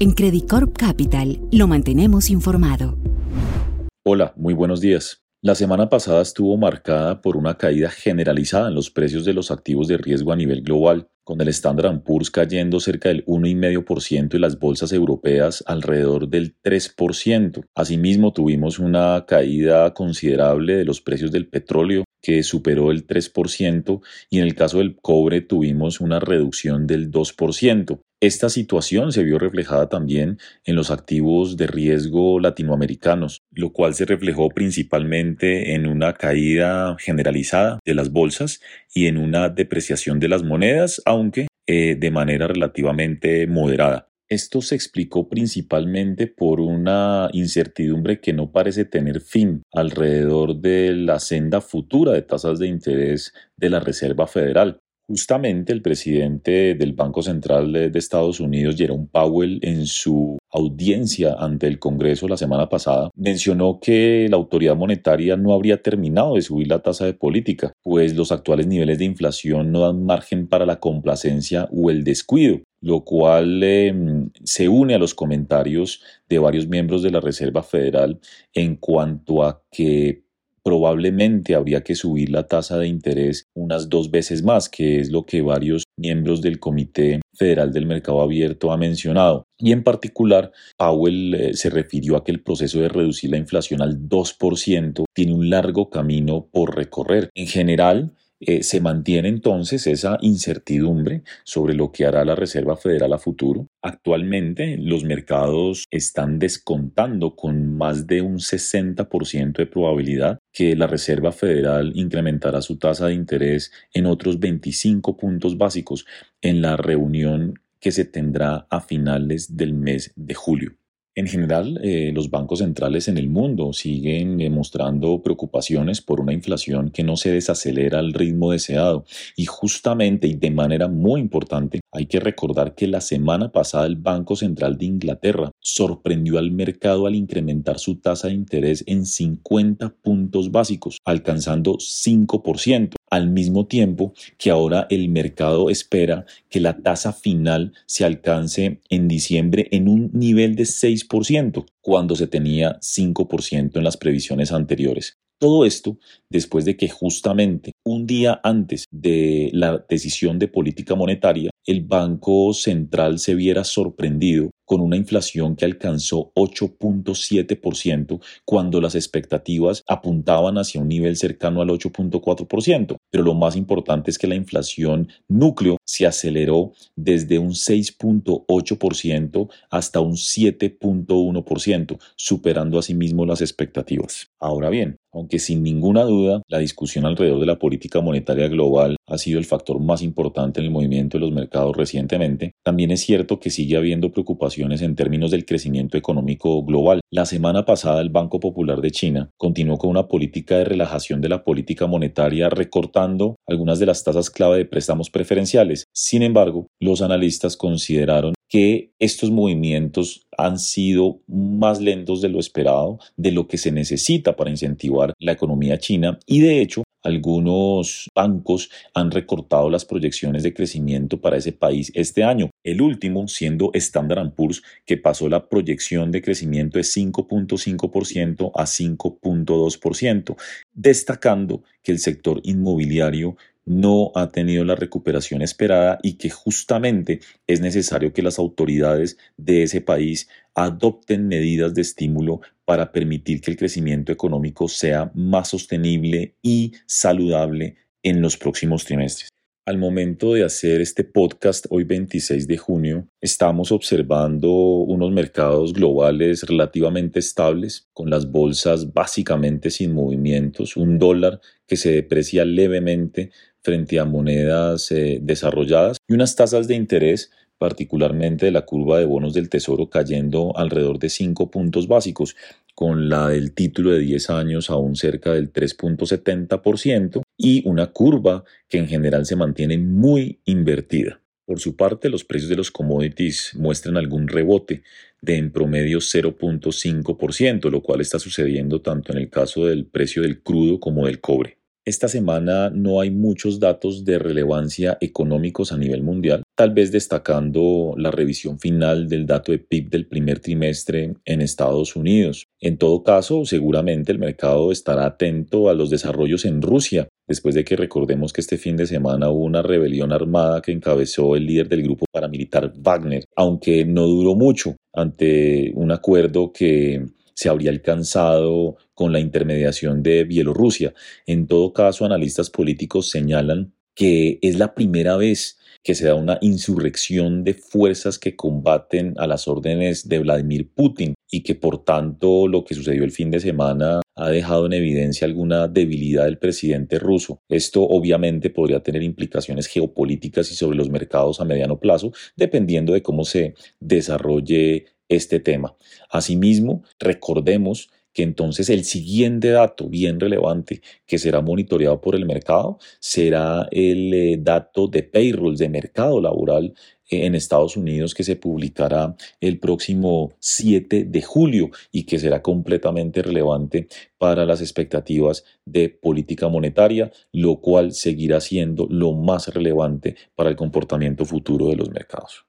En Credit Corp Capital lo mantenemos informado. Hola, muy buenos días. La semana pasada estuvo marcada por una caída generalizada en los precios de los activos de riesgo a nivel global, con el Standard Poor's cayendo cerca del 1,5% y las bolsas europeas alrededor del 3%. Asimismo, tuvimos una caída considerable de los precios del petróleo que superó el 3% y en el caso del cobre tuvimos una reducción del 2%. Esta situación se vio reflejada también en los activos de riesgo latinoamericanos, lo cual se reflejó principalmente en una caída generalizada de las bolsas y en una depreciación de las monedas, aunque eh, de manera relativamente moderada. Esto se explicó principalmente por una incertidumbre que no parece tener fin alrededor de la senda futura de tasas de interés de la Reserva Federal. Justamente el presidente del Banco Central de Estados Unidos, Jerome Powell, en su audiencia ante el Congreso la semana pasada, mencionó que la autoridad monetaria no habría terminado de subir la tasa de política, pues los actuales niveles de inflación no dan margen para la complacencia o el descuido, lo cual em, se une a los comentarios de varios miembros de la Reserva Federal en cuanto a que probablemente habría que subir la tasa de interés unas dos veces más, que es lo que varios miembros del Comité Federal del Mercado Abierto ha mencionado. Y en particular, Powell eh, se refirió a que el proceso de reducir la inflación al 2% tiene un largo camino por recorrer. En general, eh, se mantiene entonces esa incertidumbre sobre lo que hará la Reserva Federal a futuro. Actualmente los mercados están descontando con más de un 60% de probabilidad que la Reserva Federal incrementará su tasa de interés en otros 25 puntos básicos en la reunión que se tendrá a finales del mes de julio. En general, eh, los bancos centrales en el mundo siguen mostrando preocupaciones por una inflación que no se desacelera al ritmo deseado. Y justamente y de manera muy importante, hay que recordar que la semana pasada el Banco Central de Inglaterra sorprendió al mercado al incrementar su tasa de interés en 50 puntos básicos, alcanzando 5% al mismo tiempo que ahora el mercado espera que la tasa final se alcance en diciembre en un nivel de 6%, cuando se tenía 5% en las previsiones anteriores. Todo esto después de que justamente un día antes de la decisión de política monetaria, el Banco Central se viera sorprendido con una inflación que alcanzó 8.7% cuando las expectativas apuntaban hacia un nivel cercano al 8.4%. Pero lo más importante es que la inflación núcleo se aceleró desde un 6.8% hasta un 7.1%, superando asimismo las expectativas. Ahora bien, aunque sin ninguna duda la discusión alrededor de la política monetaria global ha sido el factor más importante en el movimiento de los mercados recientemente, también es cierto que sigue habiendo preocupaciones en términos del crecimiento económico global. La semana pasada el Banco Popular de China continuó con una política de relajación de la política monetaria recortando algunas de las tasas clave de préstamos preferenciales. Sin embargo, los analistas consideraron que estos movimientos han sido más lentos de lo esperado, de lo que se necesita para incentivar la economía china y de hecho algunos bancos han recortado las proyecciones de crecimiento para ese país este año. El último siendo Standard Poor's, que pasó la proyección de crecimiento de 5.5% a 5.2%, destacando que el sector inmobiliario no ha tenido la recuperación esperada y que justamente es necesario que las autoridades de ese país adopten medidas de estímulo para permitir que el crecimiento económico sea más sostenible y saludable en los próximos trimestres. Al momento de hacer este podcast, hoy 26 de junio, estamos observando unos mercados globales relativamente estables, con las bolsas básicamente sin movimientos, un dólar que se deprecia levemente frente a monedas eh, desarrolladas y unas tasas de interés particularmente de la curva de bonos del Tesoro cayendo alrededor de 5 puntos básicos, con la del título de 10 años aún cerca del 3.70% y una curva que en general se mantiene muy invertida. Por su parte, los precios de los commodities muestran algún rebote de en promedio 0.5%, lo cual está sucediendo tanto en el caso del precio del crudo como del cobre. Esta semana no hay muchos datos de relevancia económicos a nivel mundial, tal vez destacando la revisión final del dato de PIB del primer trimestre en Estados Unidos. En todo caso, seguramente el mercado estará atento a los desarrollos en Rusia, después de que recordemos que este fin de semana hubo una rebelión armada que encabezó el líder del grupo paramilitar Wagner, aunque no duró mucho ante un acuerdo que se habría alcanzado con la intermediación de Bielorrusia. En todo caso, analistas políticos señalan que es la primera vez que se da una insurrección de fuerzas que combaten a las órdenes de Vladimir Putin y que por tanto lo que sucedió el fin de semana ha dejado en evidencia alguna debilidad del presidente ruso. Esto obviamente podría tener implicaciones geopolíticas y sobre los mercados a mediano plazo, dependiendo de cómo se desarrolle este tema. Asimismo, recordemos que entonces el siguiente dato bien relevante que será monitoreado por el mercado será el eh, dato de payrolls de mercado laboral eh, en Estados Unidos que se publicará el próximo 7 de julio y que será completamente relevante para las expectativas de política monetaria, lo cual seguirá siendo lo más relevante para el comportamiento futuro de los mercados.